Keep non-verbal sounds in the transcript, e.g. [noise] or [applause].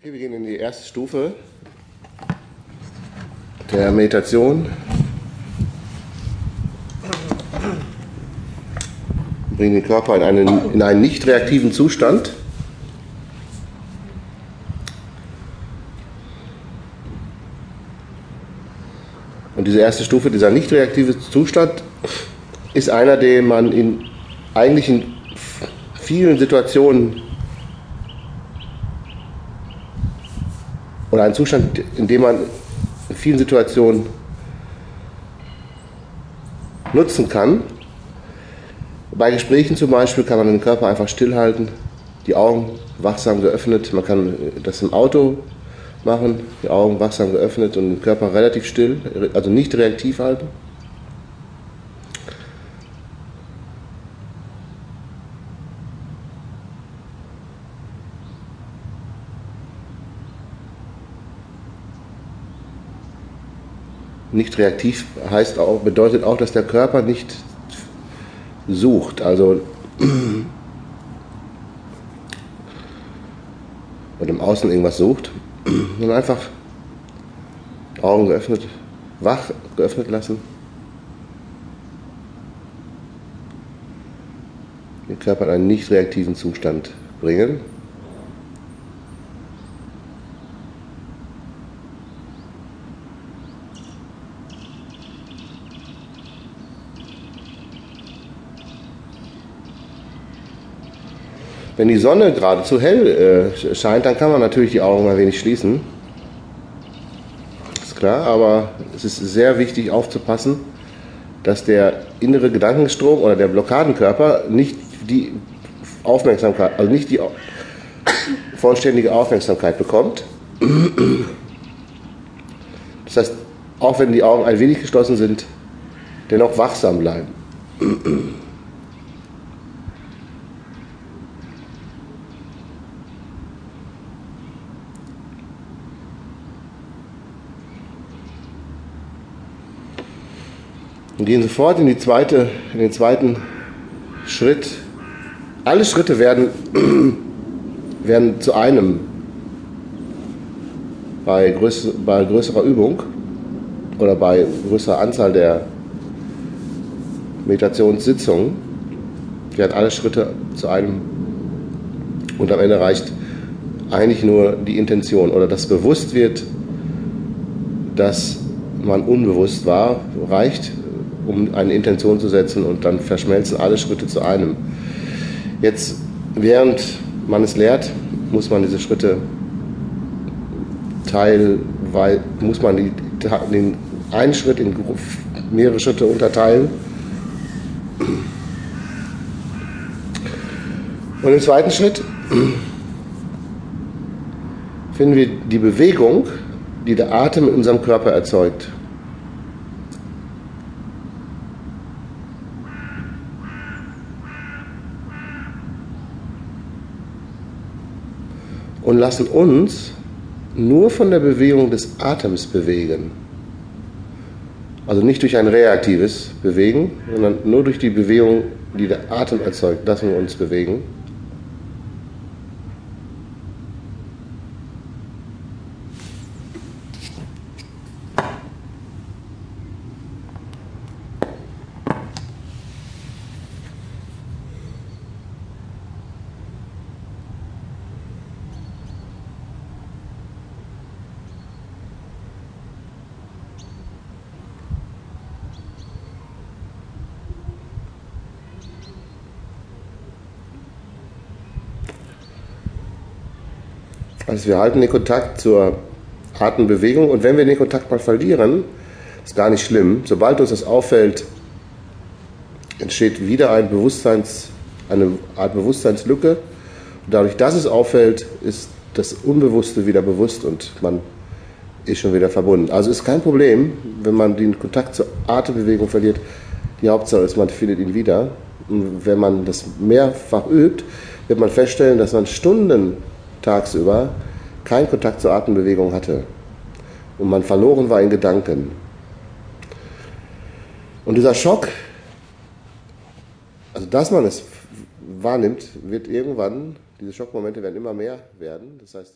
Wir gehen in die erste Stufe der Meditation. Bringen den Körper in einen, in einen nicht reaktiven Zustand. Und diese erste Stufe, dieser nicht reaktive Zustand, ist einer, den man in eigentlich in vielen Situationen oder ein Zustand, in dem man in vielen Situationen nutzen kann. Bei Gesprächen zum Beispiel kann man den Körper einfach stillhalten, die Augen wachsam geöffnet. Man kann das im Auto machen, die Augen wachsam geöffnet und den Körper relativ still, also nicht reaktiv halten. Nicht reaktiv heißt auch, bedeutet auch, dass der Körper nicht sucht, also [clears throat] und im Außen irgendwas sucht, [clears throat] sondern einfach Augen geöffnet, wach geöffnet lassen. Den Körper in einen nicht reaktiven Zustand bringen. Wenn die Sonne gerade zu hell äh, scheint, dann kann man natürlich die Augen ein wenig schließen. Ist klar, aber es ist sehr wichtig aufzupassen, dass der innere Gedankenstrom oder der Blockadenkörper nicht die Aufmerksamkeit, also nicht die vollständige Aufmerksamkeit bekommt. Das heißt, auch wenn die Augen ein wenig geschlossen sind, dennoch wachsam bleiben. Und gehen sofort in, zweite, in den zweiten Schritt. Alle Schritte werden, [clears throat] werden zu einem bei, größ, bei größerer Übung oder bei größerer Anzahl der Meditationssitzungen werden alle Schritte zu einem und am Ende reicht eigentlich nur die Intention oder das bewusst wird, dass man unbewusst war, reicht um eine Intention zu setzen und dann verschmelzen alle Schritte zu einem. Jetzt, während man es lehrt, muss man diese Schritte teilen, weil muss man die, den einen Schritt in mehrere Schritte unterteilen. Und im zweiten Schritt finden wir die Bewegung, die der Atem in unserem Körper erzeugt. Und lassen uns nur von der Bewegung des Atems bewegen. Also nicht durch ein reaktives Bewegen, sondern nur durch die Bewegung, die der Atem erzeugt, lassen wir uns bewegen. Also wir halten den Kontakt zur Atembewegung und wenn wir den Kontakt mal verlieren, ist gar nicht schlimm. Sobald uns das auffällt, entsteht wieder ein Bewusstseins, eine Art Bewusstseinslücke. Und dadurch, dass es auffällt, ist das Unbewusste wieder bewusst und man ist schon wieder verbunden. Also ist kein Problem, wenn man den Kontakt zur Atembewegung verliert. Die Hauptsache ist, man findet ihn wieder. Und wenn man das mehrfach übt, wird man feststellen, dass man Stunden tagsüber keinen Kontakt zur Atembewegung hatte und man verloren war in Gedanken. Und dieser Schock, also dass man es wahrnimmt, wird irgendwann, diese Schockmomente werden immer mehr werden. Das heißt,